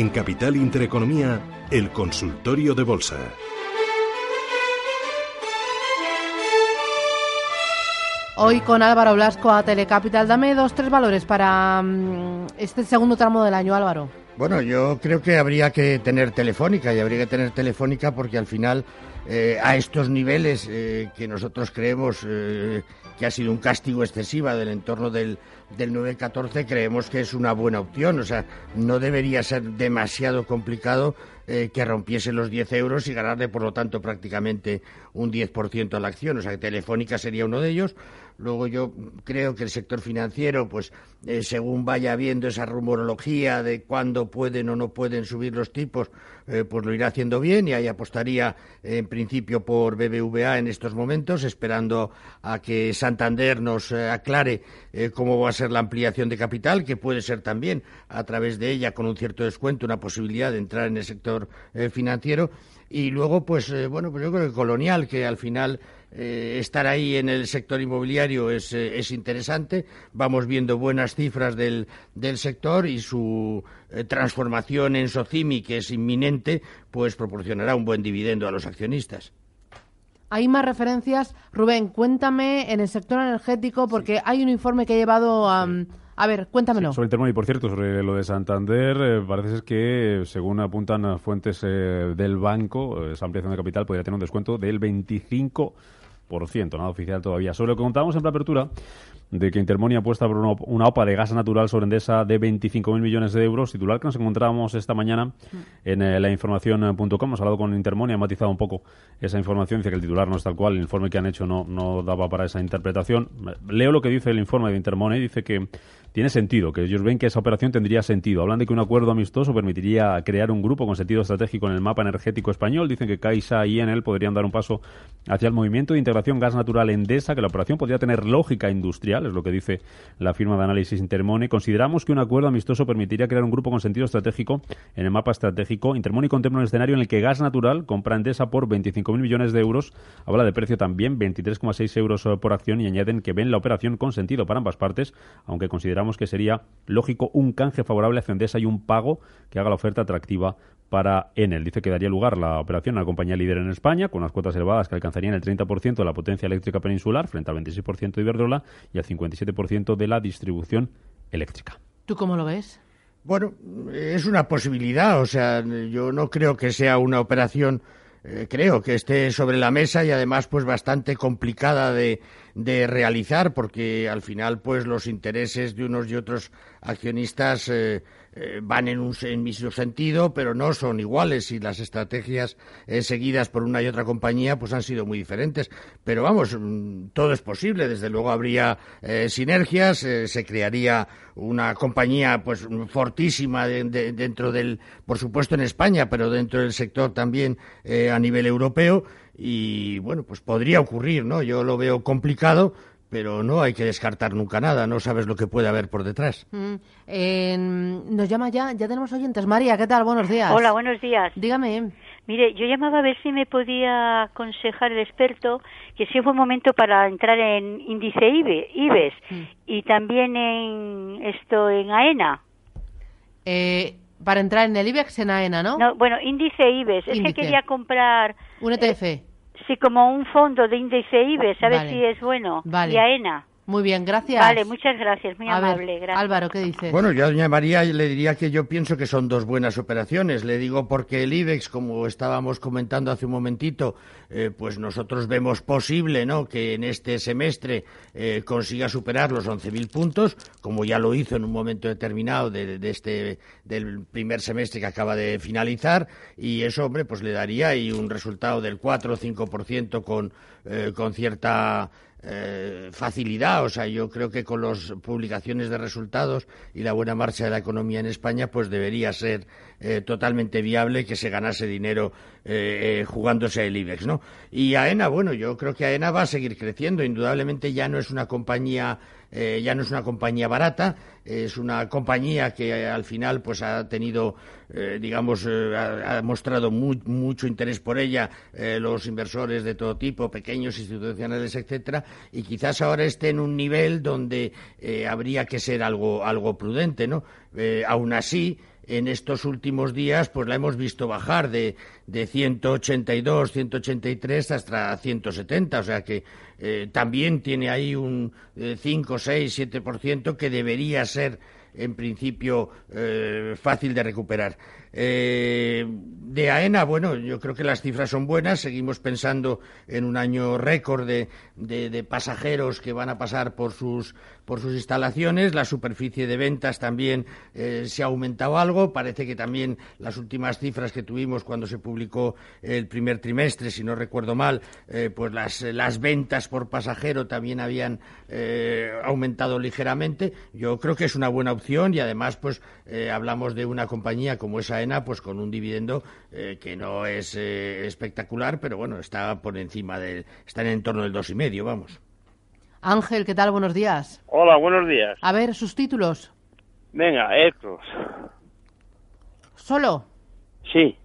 En Capital Intereconomía, el consultorio de bolsa. Hoy con Álvaro Blasco a Telecapital. Dame dos, tres valores para mm, este segundo tramo del año, Álvaro. Bueno, yo creo que habría que tener Telefónica y habría que tener Telefónica porque al final eh, a estos niveles eh, que nosotros creemos eh, que ha sido un castigo excesiva del entorno del, del 9-14, creemos que es una buena opción. O sea, no debería ser demasiado complicado que rompiese los 10 euros y ganarle, por lo tanto, prácticamente un 10% a la acción. O sea, que Telefónica sería uno de ellos. Luego yo creo que el sector financiero, pues según vaya viendo esa rumorología de cuándo pueden o no pueden subir los tipos, pues lo irá haciendo bien y ahí apostaría principio por BBVA en estos momentos, esperando a que Santander nos eh, aclare cómo va a ser la ampliación de capital, que puede ser también a través de ella con un cierto descuento una posibilidad de entrar en el sector financiero. Y luego, pues bueno, pues yo creo que Colonial, que al final eh, estar ahí en el sector inmobiliario es, eh, es, interesante. Vamos viendo buenas cifras del, del sector y su eh, transformación en Socimi, que es inminente, pues proporcionará un buen dividendo a los accionistas. Hay más referencias. Rubén, cuéntame en el sector energético, porque hay un informe que ha llevado a... A ver, cuéntamelo. sobre el y por cierto, sobre lo de Santander, parece ser que, según apuntan fuentes del banco, esa ampliación de capital podría tener un descuento del 25% nada oficial todavía. Sobre lo que contábamos en la apertura, de que Intermoni apuesta por una, OPA de gas natural sobre Endesa de 25.000 millones de euros, titular que nos encontrábamos esta mañana en eh, la información.com. Hemos hablado con Intermoni, ha matizado un poco esa información, dice que el titular no es tal cual, el informe que han hecho no, no daba para esa interpretación. Leo lo que dice el informe de Intermoni, dice que tiene sentido, que ellos ven que esa operación tendría sentido. Hablan de que un acuerdo amistoso permitiría crear un grupo con sentido estratégico en el mapa energético español. Dicen que Caixa y Enel podrían dar un paso hacia el movimiento de integración gas natural Endesa, que la operación podría tener lógica industrial, es lo que dice la firma de análisis Intermone. Consideramos que un acuerdo amistoso permitiría crear un grupo con sentido estratégico en el mapa estratégico. Intermone contempla un escenario en el que gas natural compra Endesa por 25.000 millones de euros. Habla de precio también, 23,6 euros por acción y añaden que ven la operación con sentido para ambas partes, aunque consideramos que sería lógico un canje favorable a Endesa y un pago que haga la oferta atractiva para Enel. Dice que daría lugar la operación a la compañía líder en España, con unas cuotas elevadas que alcanzarían el 30% de la potencia eléctrica peninsular frente al 26% de Iberdrola y al 57% de la distribución eléctrica. ¿Tú cómo lo ves? Bueno, es una posibilidad. O sea, yo no creo que sea una operación eh, creo que esté sobre la mesa y además pues bastante complicada de, de realizar porque al final pues los intereses de unos y otros accionistas eh, eh, van en un en mismo sentido, pero no son iguales y las estrategias eh, seguidas por una y otra compañía pues han sido muy diferentes. Pero vamos, mm, todo es posible. Desde luego habría eh, sinergias, se crearía una compañía pues fortísima dentro del, por supuesto en España, pero dentro del sector también a nivel europeo y bueno, pues podría ocurrir, ¿no? Yo lo veo complicado, pero no hay que descartar nunca nada, no sabes lo que puede haber por detrás. Mm, nos llama ya, ya tenemos oyentes. María, ¿qué tal? Buenos días. Hola, buenos días. Dígame. Mire, yo llamaba a ver si me podía aconsejar el experto que si fue un momento para entrar en índice IBES mm. y también en esto en AENA. Eh, para entrar en el IBEX en AENA, ¿no? No, bueno, índice IBES. Es que quería comprar... Un ETF. Sí, como un fondo de índice IBEX, a ver si es bueno. Vale. Y AENA. Muy bien, gracias. Vale, muchas gracias, muy amable. gracias. Álvaro, ¿qué dice? Bueno, yo a doña María le diría que yo pienso que son dos buenas operaciones. Le digo porque el IBEX, como estábamos comentando hace un momentito, eh, pues nosotros vemos posible ¿no? que en este semestre eh, consiga superar los 11.000 puntos, como ya lo hizo en un momento determinado de, este, del primer semestre que acaba de finalizar, y eso, hombre, pues le daría ahí un resultado del 4 o 5% con, eh, con cierta eh, facilidad. O sea, yo creo que con las publicaciones de resultados y la buena marcha de la economía en España, pues debería ser eh, totalmente viable que se ganase dinero eh, jugándose el IBEX, ¿no? Y AENA, bueno, yo creo que AENA va a seguir creciendo. Indudablemente ya no es una compañía eh, ya no es una compañía barata, es una compañía que al final pues ha tenido, eh, digamos, eh, ha, mostrado mucho interés por ella los inversores de todo tipo, pequeños, institucionales, etcétera, y quizás ahora esté en un nivel donde habría que ser algo, algo prudente, ¿no? aún así, en estos últimos días, pues la hemos visto bajar de, de 182, 183 hasta 170. O sea que eh, también tiene ahí un 5, 6, 7% que debería ser en principio eh, fácil de recuperar. Eh, de AENA, bueno, yo creo que las cifras son buenas. Seguimos pensando en un año récord de, de, pasajeros que van a pasar por sus, por sus instalaciones. La superficie de ventas también eh, se ha aumentado algo. Parece que también las últimas cifras que tuvimos cuando se publicó el primer trimestre, si no recuerdo mal, eh, pues las, las, ventas por pasajero también habían aumentado ligeramente. Yo creo que es una buena opción y además, pues hablamos de una compañía como esa pues con un dividendo eh, que no es eh, espectacular, pero bueno, está por encima de, está en el entorno del dos y medio, vamos. Ángel, ¿qué tal? Buenos días. Hola, buenos días. A ver, sus títulos. Venga, Ercros. ¿Solo? Sí,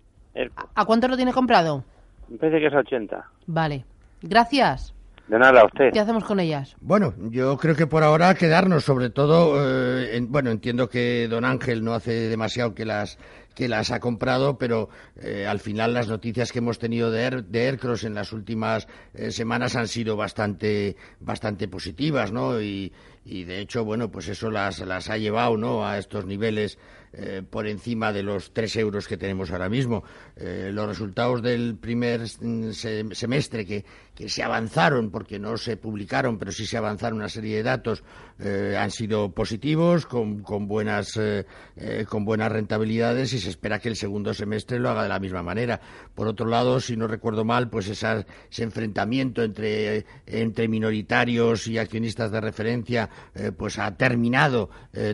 ¿A cuánto lo tiene comprado? Me parece que es a 80. Vale. Gracias. De nada, a usted. ¿Qué hacemos con ellas? Bueno, yo creo que por ahora quedarnos, sobre todo, eh, bueno, entiendo que don Ángel no hace demasiado que las que las ha comprado, pero eh, al final las noticias que hemos tenido de, de Aircross en las últimas eh, semanas han sido bastante, bastante positivas, ¿no? Y, y de hecho, bueno, pues eso las, las ha llevado, ¿no? A estos niveles eh, por encima de los tres euros que tenemos ahora mismo. Eh, los resultados del primer semestre que, que, se avanzaron, porque no se publicaron, pero sí se avanzaron una serie de datos, eh, han sido positivos, con, con buenas, con buenas rentabilidades y se espera que el segundo semestre lo haga de la misma manera. Por otro lado, si no recuerdo mal, pues ese enfrentamiento entre, entre minoritarios y accionistas de referencia pues ha terminado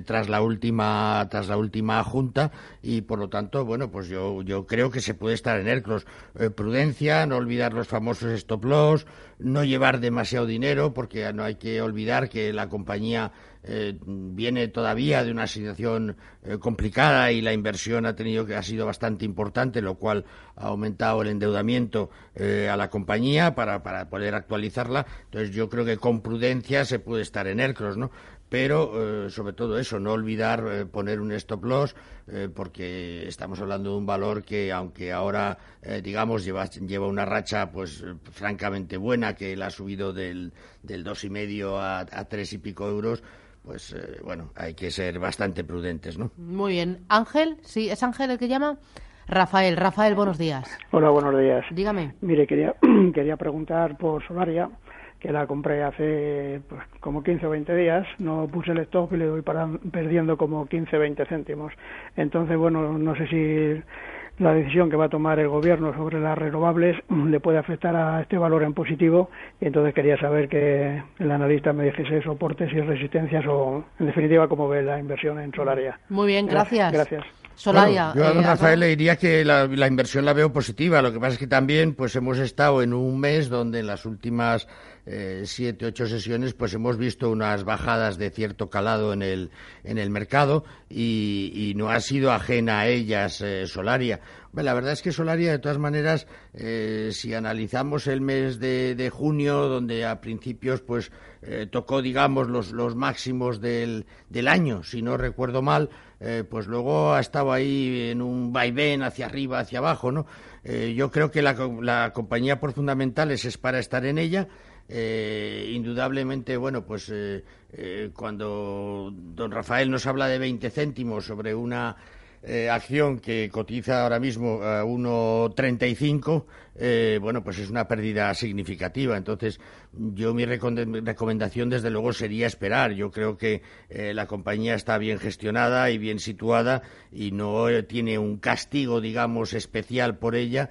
tras la última tras la última junta y por lo tanto, bueno, pues yo, yo creo que se puede estar en ERCLOS. Eh, prudencia, no olvidar los famosos stop loss, no llevar demasiado dinero porque no hay que olvidar que la compañía eh, viene todavía de una situación eh, complicada y la inversión ha tenido que ha sido bastante importante, lo cual ha aumentado el endeudamiento a la compañía para, para poder actualizarla. Entonces yo creo que con prudencia se puede estar en ERCROS, ¿no? Pero eh, sobre todo eso, no olvidar eh, poner un stop loss, eh, porque estamos hablando de un valor que, aunque ahora, digamos, lleva, lleva una racha, pues, francamente buena, que él ha subido del, del dos y medio a, a tres y pico euros, pues, bueno, hay que ser bastante prudentes, ¿no? Muy bien. Ángel, sí, ¿es Ángel el que llama? Rafael, Rafael, buenos días. Hola, buenos días. Dígame. Mire, quería, quería preguntar por Solaria que la compré hace pues, como 15 o 20 días, no puse el stop y le para, perdiendo como 15 o 20 céntimos. Entonces, bueno, no sé si la decisión que va a tomar el gobierno sobre las renovables le puede afectar a este valor en positivo y entonces quería saber que el analista me dijese soportes y resistencias o en definitiva cómo ve la inversión en Solaria. Muy bien, gracias. Gracias. Yo a don eh, Rafael le diría que la, la, inversión la veo positiva. Lo que pasa es que también pues hemos estado en un mes donde en las últimas eh, siete, ocho sesiones, pues hemos visto unas bajadas de cierto calado en el, en el mercado y, no ha sido ajena a ellas eh, Solaria. la verdad es que Solaria, de todas maneras, eh, si analizamos el mes de, junio, donde a principios pues tocó, digamos, los, los máximos del, del año, si no recuerdo mal, pues luego ha estado ahí en un vaivén hacia arriba, hacia abajo, ¿no? yo creo que la, la compañía por fundamentales es para estar en ella. Eh, indudablemente, bueno, pues eh, eh, cuando don Rafael nos habla de 20 céntimos sobre una acción que cotiza ahora mismo a 1,35, eh, bueno, pues es una pérdida significativa. Entonces, yo mi recomendación, desde luego, sería esperar. Yo creo que eh, la compañía está bien gestionada y bien situada y no eh, tiene un castigo, digamos, especial por ella,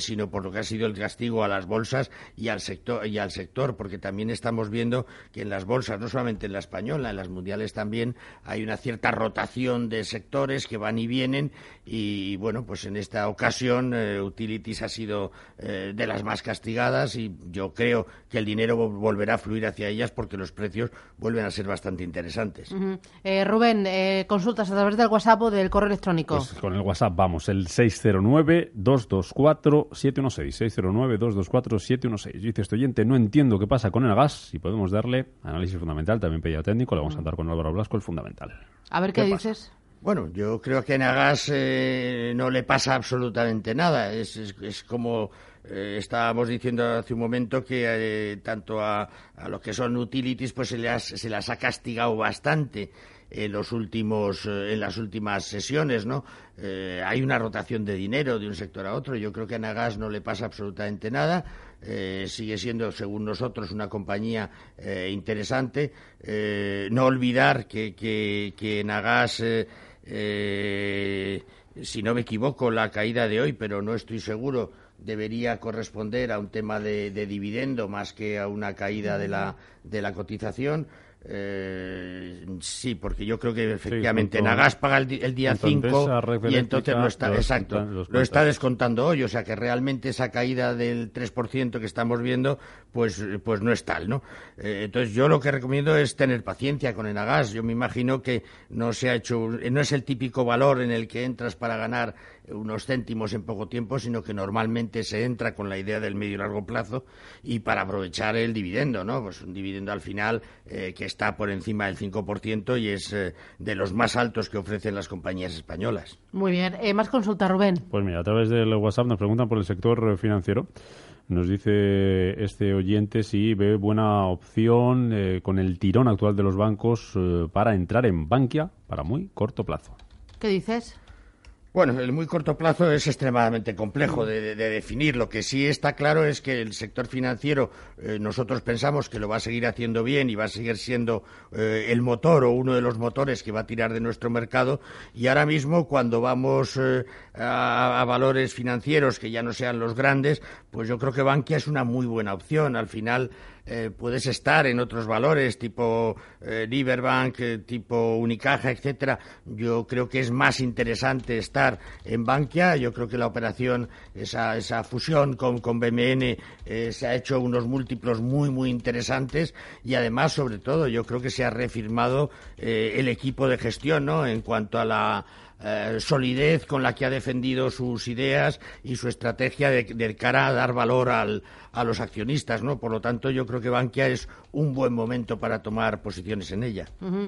sino por lo que ha sido el castigo a las bolsas y al sector, y al sector, porque también estamos viendo que en las bolsas, no solamente en la española, en las mundiales también, hay una cierta rotación de sectores que van y vienen y, bueno, pues en esta ocasión Utilities ha sido eh, de las más castigadas y yo creo que el dinero volverá a fluir hacia ellas porque los precios vuelven a ser bastante interesantes. Eh, Rubén, eh, consultas a través del WhatsApp o del correo electrónico. Pues con el WhatsApp vamos, el 609-224-716. 609-224-716. Dice este oyente, no entiendo qué pasa con el gas y podemos darle análisis fundamental, también pedido técnico, le vamos a dar con Álvaro Blasco el fundamental. A ver qué, dices. Bueno, yo creo que a Nagas eh, no le pasa absolutamente nada. Es, es, como eh, estábamos diciendo hace un momento que eh, tanto a, a, lo que son utilities pues se las, se las ha castigado bastante en los últimos eh, en las últimas sesiones no eh, hay una rotación de dinero de un sector a otro. Yo creo que a Nagas no le pasa absolutamente nada. Eh, sigue siendo según nosotros una compañía eh, interesante. No olvidar que que, que Nagas si no me equivoco la caída de hoy pero no estoy seguro debería corresponder a un tema de, de dividendo más que a una caída de la, de la cotización. Eh, sí, porque yo creo que efectivamente Sí, junto- Nagas paga el, el día junto 5 Endesa, Red y entonces lo está, exacto, descuentan- lo lo está descontando hoy, o sea que realmente esa caída del 3% que estamos viendo, pues, pues no es tal, ¿no? Eh, entonces yo lo que recomiendo es tener paciencia con Enagas. Yo me imagino que no se ha hecho, no es el típico valor en el que entras para ganar unos céntimos en poco tiempo, sino que normalmente se entra con la idea del medio y largo plazo y para aprovechar el dividendo, ¿no? Pues un dividendo al final eh, que está por encima del 5% y es eh, de los más altos que ofrecen las compañías españolas. Muy bien. Eh, más consulta, Rubén. Pues mira, a través del WhatsApp nos preguntan por el sector eh, financiero. Nos dice este oyente si ve buena opción eh, con el tirón actual de los bancos eh, para entrar en Bankia para muy corto plazo. ¿Qué dices? Bueno, el muy corto plazo es extremadamente complejo de, de- de definir. Lo que sí está claro es que el sector financiero eh, nosotros pensamos que lo va a seguir haciendo bien y va a seguir siendo eh, el motor o uno de los motores que va a tirar de nuestro mercado. Y ahora mismo, cuando vamos eh, a, a valores financieros que ya no sean los grandes, pues yo creo que Bankia es una muy buena opción. Al final eh, puedes estar en otros valores tipo eh, Liberbank, eh, tipo Unicaja, etcétera. Yo creo que es más interesante estar en Bankia. Yo creo que la operación, esa, esa fusión con, con BMN, eh, se ha hecho unos múltiplos muy, muy interesantes y además, sobre todo, yo creo que se ha reafirmado eh, el equipo de gestión, ¿no? En cuanto a la eh, solidez con la que ha defendido sus ideas y su estrategia de, de cara a dar valor al, a los accionistas, ¿no? Por lo tanto, yo creo que Bankia es un buen momento para tomar posiciones en ella.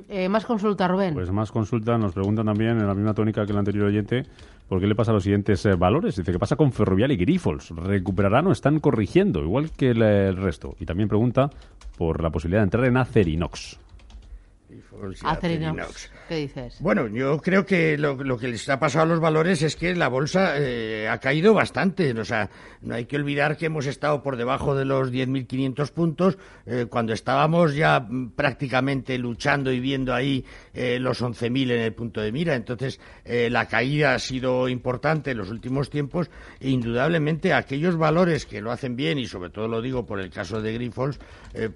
Eh, más consulta, Rubén. Pues más consultas nos preguntan también en la misma tónica que el anterior oyente por qué le pasa a los siguientes eh, valores. Dice, ¿qué pasa con Ferrovial y Grifols? ¿Recuperarán o están corrigiendo? Igual que el, el resto. Y también pregunta por la posibilidad de entrar en Acerinox. Acerinox. ¿Qué dices? Bueno, yo creo que lo, lo que les ha pasado a los valores es que la bolsa eh, ha caído bastante. O sea, no hay que olvidar que hemos estado por debajo de los 10.500 puntos eh, cuando estábamos ya prácticamente luchando y viendo ahí eh, los 11.000 en el punto de mira. Entonces, eh, la caída ha sido importante en los últimos tiempos e indudablemente aquellos valores que lo hacen bien, y sobre todo lo digo por el caso de Grifols,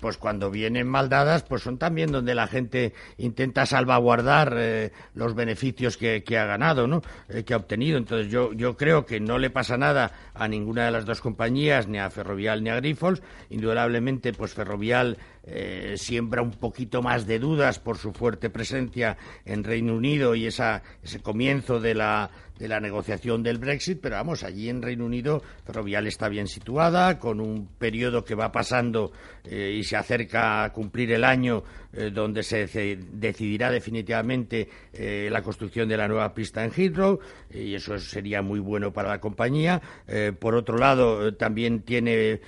pues cuando vienen mal dadas, pues son también donde la gente intenta salvaguardar eh, los beneficios que, ha ganado, ¿no? Eh, que ha obtenido. Entonces yo, yo creo que no le pasa nada a ninguna de las dos compañías, ni a Ferrovial ni a Grifols. Indudablemente, pues Ferrovial eh, siembra un poquito más de dudas por su fuerte presencia en Reino Unido y esa, ese comienzo de la, de la negociación del Brexit, pero vamos, allí en Reino Unido Ferrovial está bien situada, con un periodo que va pasando eh, y se acerca a cumplir el año eh, donde se decidirá definitivamente eh, la construcción de la nueva pista en Heathrow, y eso sería muy bueno para la compañía. Por otro lado, también tiene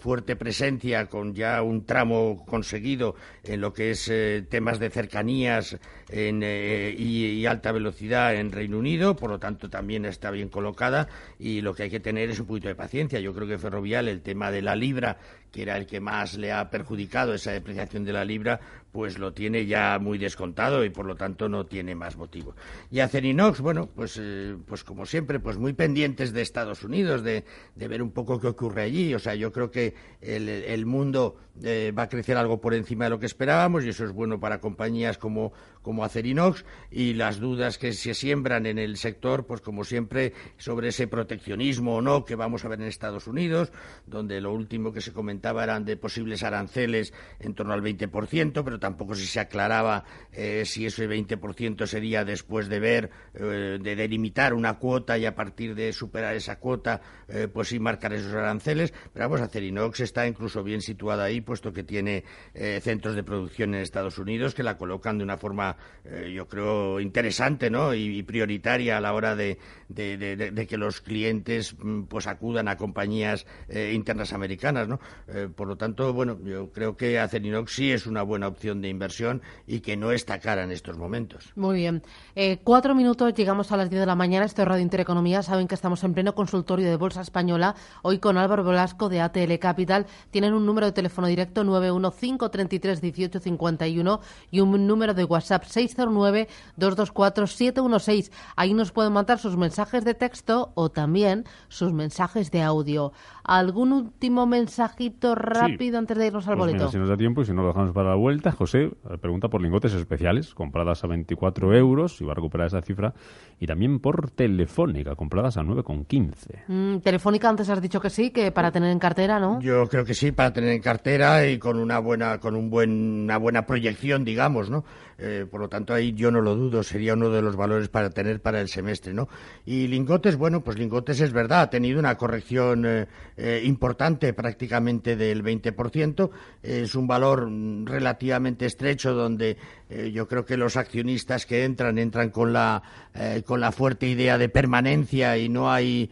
fuerte presencia con ya un tramo conseguido en lo que es eh, temas de cercanías en, eh, y, alta velocidad en Reino Unido, por lo tanto también está bien colocada y lo que hay que tener es un poquito de paciencia. Yo creo que Ferrovial, el tema de la libra, que era el que más le ha perjudicado esa depreciación de la libra, pues lo tiene ya muy descontado y por lo tanto no tiene más motivo. Y Acerinox, bueno, pues, eh, pues como siempre, pues muy pendientes de Estados Unidos, de, de ver un poco qué ocurre allí. O sea, yo creo que el mundo eh, va a crecer algo por encima de lo que esperábamos y eso es bueno para compañías como, como Acerinox y las dudas que se siembran en el sector, pues como siempre, sobre ese proteccionismo o no que vamos a ver en Estados Unidos, donde lo último que se comentaba eran de posibles aranceles en torno al 20%, pero tampoco se aclaraba eh, si ese 20% sería después de ver, eh, de delimitar una cuota y a partir de superar esa cuota, eh, pues sí marcar esos aranceles. Pero vamos, Acerinox está incluso bien situada ahí, puesto que tiene eh, centros de producción en Estados Unidos que la colocan de una forma eh, yo creo, interesante ¿no? y, prioritaria a la hora de, de, que los clientes mm, pues acudan a compañías eh, internas americanas. ¿no? Por lo tanto, bueno, yo creo que Acerinox sí es una buena opción de inversión y que no está cara en estos momentos. Muy bien. cuatro minutos, llegamos a las diez de la mañana. Esto es Radio Intereconomía. Saben que estamos en pleno consultorio de Bolsa Española. Hoy con Álvaro Velasco de ATL Capital. Tienen un número de teléfono directo 915331851 y un número de WhatsApp 609224716. Ahí nos pueden mandar sus mensajes de texto o también sus mensajes de audio. ¿Algún último mensajito rápido antes de irnos al pues boleto? si nos da tiempo y si no lo dejamos para la vuelta, José eh, pregunta por lingotes especiales compradas a 24 euros y va a recuperar esa cifra y también por Telefónica compradas a 9,15. Mm, telefónica antes has dicho que sí, que para tener en cartera, ¿no? Yo creo que sí, para tener en cartera y con una buena con un buen una buena proyección, digamos, ¿no? Eh, por lo tanto, ahí yo no lo dudo, sería uno de los valores para tener para el semestre, ¿no? Y lingotes, bueno, pues lingotes es verdad, ha tenido una corrección eh, eh, importante, prácticamente del 20%. Es un valor relativamente estrecho donde yo creo que los accionistas que entran entran con la, con la fuerte idea de permanencia y no hay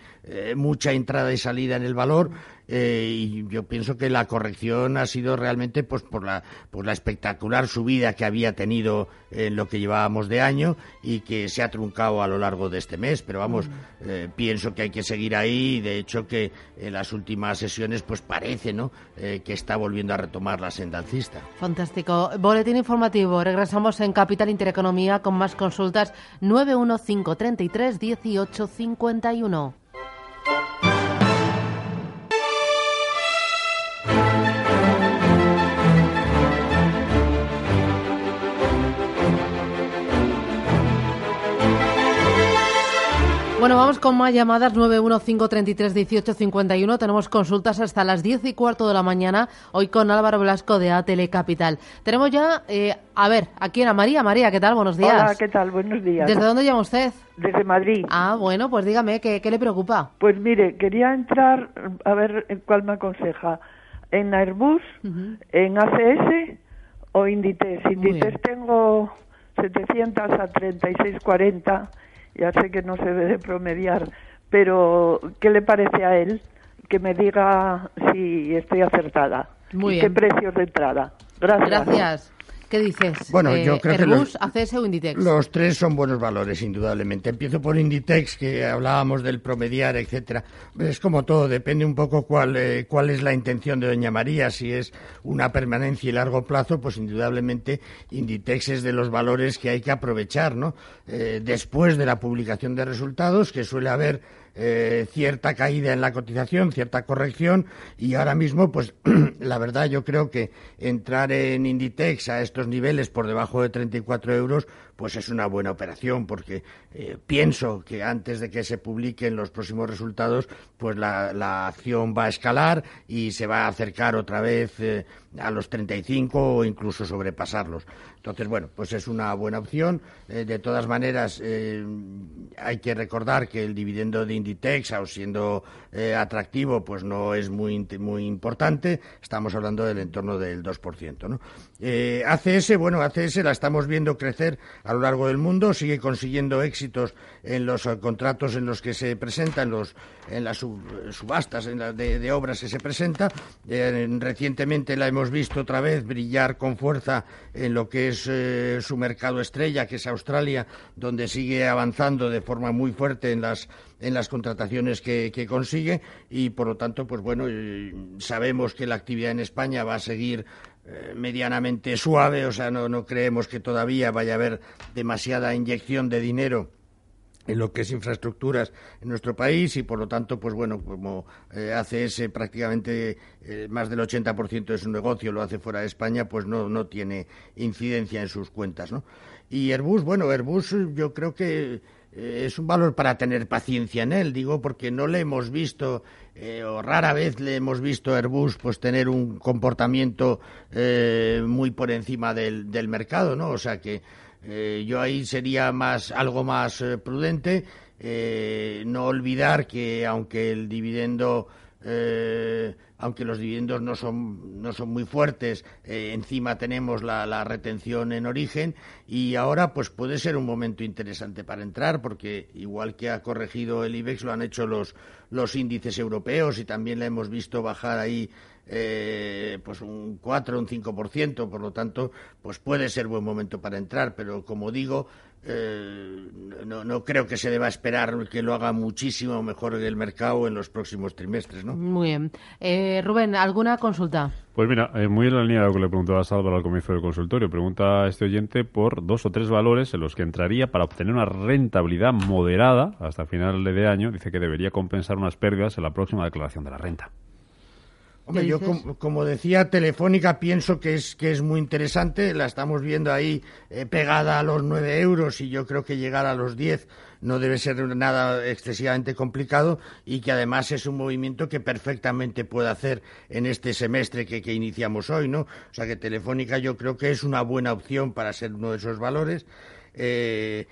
mucha entrada y salida en el valor. Eh, y yo pienso que la corrección ha sido realmente pues por la por la espectacular subida que había tenido en lo que llevábamos de año y que se ha truncado a lo largo de este mes. Pero vamos mm. eh, pienso que hay que seguir ahí y de hecho que en las últimas sesiones pues parece no eh, que está volviendo a retomar la senda alcista. Fantástico. Boletín informativo. Regresamos en Capital Intereconomía con más consultas. 91533 1851 Bueno, vamos con más llamadas 915331851. Tenemos consultas hasta las 10 y cuarto de la mañana, hoy con Álvaro Blasco de ATL Capital. Tenemos ya, eh, a ver, aquí en María. María, ¿qué tal? Buenos días. Hola, ¿qué tal? Buenos días. ¿Desde dónde llama usted? Desde Madrid. Ah, bueno, pues dígame, ¿qué, le preocupa? Pues mire, quería entrar, a ver cuál me aconseja. ¿En Airbus, en ACS o Inditex? Inditex tengo 700 a 3640 ya sé que no se debe promediar, pero ¿qué le parece a él? Que me diga si estoy acertada. Muy y ¿Qué precios de entrada? Gracias. Gracias. ¿Qué dices? Bueno, yo eh, creo que los, ACS o Inditex. Los tres son buenos valores, indudablemente. Empiezo por Inditex, que hablábamos del promediar, etcétera. Es como todo, depende un poco cuál, eh, cuál es la intención de Doña María. Si es una permanencia y largo plazo, pues indudablemente Inditex es de los valores que hay que aprovechar, ¿no? Eh, después de la publicación de resultados, que suele haber eh, cierta caída en la cotización, cierta corrección y ahora mismo, pues la verdad yo creo que entrar en Inditex a estos niveles por debajo de 34 euros, pues es una buena operación porque eh, pienso que antes de que se publiquen los próximos resultados, pues la, acción va a escalar y se va a acercar otra vez eh, a los 35 o incluso sobrepasarlos. Entonces, bueno, pues es una buena opción. de todas maneras, hay que recordar que el dividendo de Inditex, aun siendo eh, atractivo, pues no es muy, muy importante. Estamos hablando del entorno del 2%. ¿no? Eh, ACS, bueno, ACS la estamos viendo crecer a lo largo del mundo, sigue consiguiendo éxitos en los eh, contratos en los que se presenta, en, los, en las subastas de, obras que se presenta. recientemente la hemos visto otra vez brillar con fuerza en lo que es su mercado estrella, que es Australia, donde sigue avanzando de forma muy fuerte en las en las contrataciones que, consigue. Y por lo tanto pues bueno eh, sabemos que la actividad en España va a seguir eh, medianamente suave. O sea no, no creemos que todavía vaya a haber demasiada inyección de dinero en lo que es infraestructuras en nuestro país y por lo tanto pues bueno como eh, ACS prácticamente más del 80% de su negocio lo hace fuera de España pues no, no tiene incidencia en sus cuentas ¿no? y Airbus bueno Airbus yo creo que eh, es un valor para tener paciencia en él, digo, porque no le hemos visto, eh, o rara vez le hemos visto a Airbus pues tener un comportamiento eh, muy por encima del, del, mercado, ¿no? O sea que yo ahí sería más algo más prudente, no olvidar que aunque el dividendo eh, aunque los dividendos no son, no son muy fuertes, eh, encima tenemos la, la, retención en origen y ahora pues puede ser un momento interesante para entrar porque igual que ha corregido el IBEX lo han hecho los, los índices europeos y también le hemos visto bajar ahí eh, pues un 4 un 5%, por lo tanto, pues puede ser buen momento para entrar, pero como digo, eh, no, no, creo que se deba esperar que lo haga muchísimo mejor el mercado en los próximos trimestres. ¿no? Muy bien. Eh, Rubén, ¿alguna consulta? Pues mira, eh, muy en la línea de lo que le preguntaba a Álvaro al comienzo del consultorio. Pregunta este oyente por dos o tres valores en los que entraría para obtener una rentabilidad moderada hasta final de año. Dice que debería compensar unas pérdidas en la próxima declaración de la renta. Hombre, yo como, como, decía, Telefónica pienso que es, que es muy interesante. La estamos viendo ahí eh, pegada a los 9 euros y yo creo que llegar a los 10 no debe ser nada excesivamente complicado y que además es un movimiento que perfectamente puede hacer en este semestre que, que iniciamos hoy, ¿no? O sea que Telefónica yo creo que es una buena opción para ser uno de esos valores. Eh,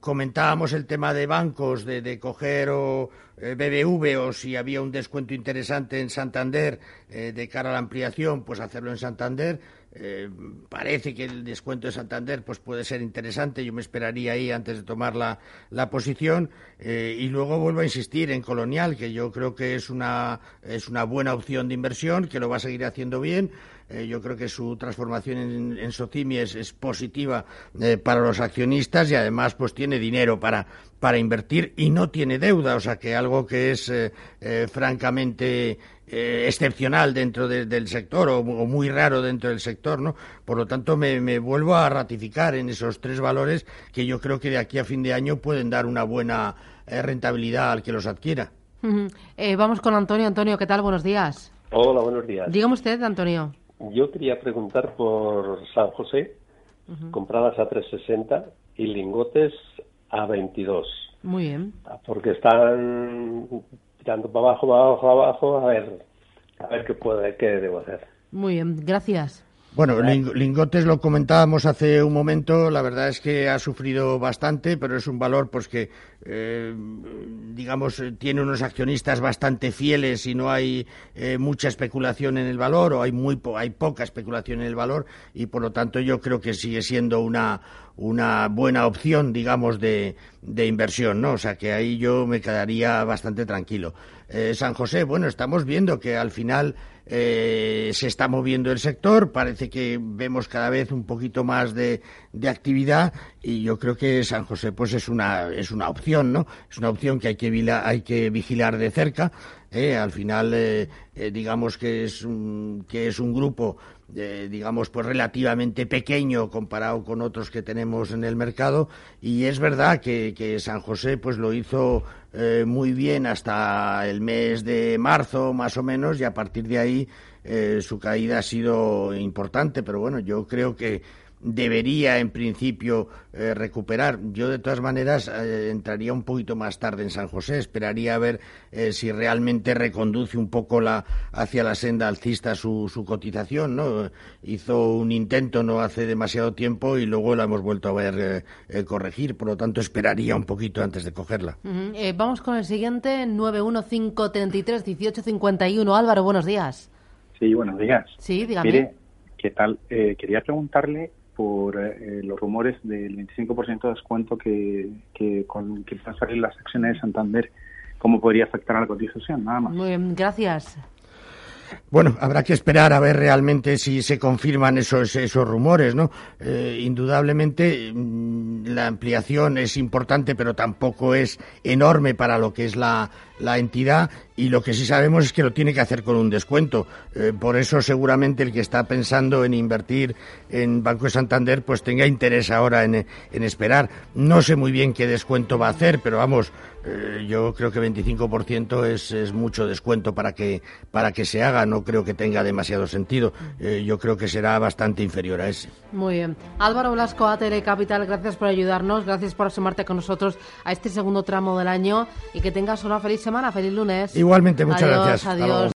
comentábamos el tema de bancos, de, coger o eh, BBV o si había un descuento interesante en Santander eh, de cara a la ampliación, pues hacerlo en Santander. Eh, parece que el descuento de Santander pues puede ser interesante. Yo me esperaría ahí antes de tomar la, la posición. Eh, y luego vuelvo a insistir en Colonial, que yo creo que es una, es una buena opción de inversión, que lo va a seguir haciendo bien. Eh, yo creo que su transformación en, en Socimi es, es positiva eh, para los accionistas y además pues tiene dinero para, para invertir y no tiene deuda, o sea que algo que es eh, francamente excepcional dentro de, del sector o, o, muy raro dentro del sector, ¿no? Por lo tanto, me, me, vuelvo a ratificar en esos tres valores que yo creo que de aquí a fin de año pueden dar una buena rentabilidad al que los adquiera. Uh -huh. vamos con Antonio. Antonio, ¿qué tal? Buenos días. Hola, buenos días. Dígame usted, Antonio. Yo quería preguntar por San José, uh -huh. compradas a 360 y lingotes a 22. Muy bien. Porque están tirando para abajo, para abajo, para abajo, a ver, a ver qué puede, qué debo hacer. Muy bien, gracias. Bueno, lingotes lo comentábamos hace un momento, la verdad es que ha sufrido bastante, pero es un valor pues que eh, digamos tiene unos accionistas bastante fieles y no hay eh, mucha especulación en el valor o hay muy po hay poca especulación en el valor y por lo tanto yo creo que sigue siendo una una buena opción, digamos, de, de, inversión, ¿no? O sea, que ahí yo me quedaría bastante tranquilo. Eh, San José, bueno, estamos viendo que al final eh, se está moviendo el sector, parece que vemos cada vez un poquito más de, de, actividad y yo creo que San José, pues es una, es una opción, ¿no? Es una opción que hay que, hay que vigilar de cerca. Eh, al final, eh, eh, digamos que es un, que es un grupo, eh, digamos, pues relativamente pequeño comparado con otros que tenemos en el mercado. Y es verdad que, San José, pues lo hizo eh, muy bien hasta el mes de marzo, más o menos, y a partir de ahí su caída ha sido importante. Pero bueno, yo creo que debería en principio eh, recuperar. Yo de todas maneras eh, entraría un poquito más tarde en San José, esperaría a ver eh, si realmente reconduce un poco la, hacia la senda alcista su, su, cotización. ¿no? Hizo un intento no hace demasiado tiempo y luego la hemos vuelto a ver corregir, por lo tanto esperaría un poquito antes de cogerla. Uh -huh. vamos con el siguiente, 915331851. Álvaro, buenos días. Sí, buenos días. Sí, dígame. Mire, ¿qué tal? quería preguntarle por eh, los rumores del 25% de descuento que, que, con, que van a salir las acciones de Santander, cómo podría afectar a la cotización, nada más. Muy bien, gracias. Bueno, habrá que esperar a ver realmente si se confirman esos, esos rumores, ¿no? Eh, indudablemente la ampliación es importante, pero tampoco es enorme para lo que es la, la entidad y lo que sí sabemos es que lo tiene que hacer con un descuento. Eh, por eso seguramente el que está pensando en invertir en Banco de Santander pues tenga interés ahora en, en esperar. No sé muy bien qué descuento va a hacer, pero vamos, eh, yo creo que 25% es, es mucho descuento para que, para que se haga. No creo que tenga demasiado sentido. Eh, yo creo que será bastante inferior a ese. Muy bien. Álvaro Blasco, ATL Capital, gracias por ayudarnos, gracias por asomarte con nosotros a este segundo tramo del año y que tengas una feliz semana, feliz lunes. Igualmente, muchas adiós, gracias. Adiós.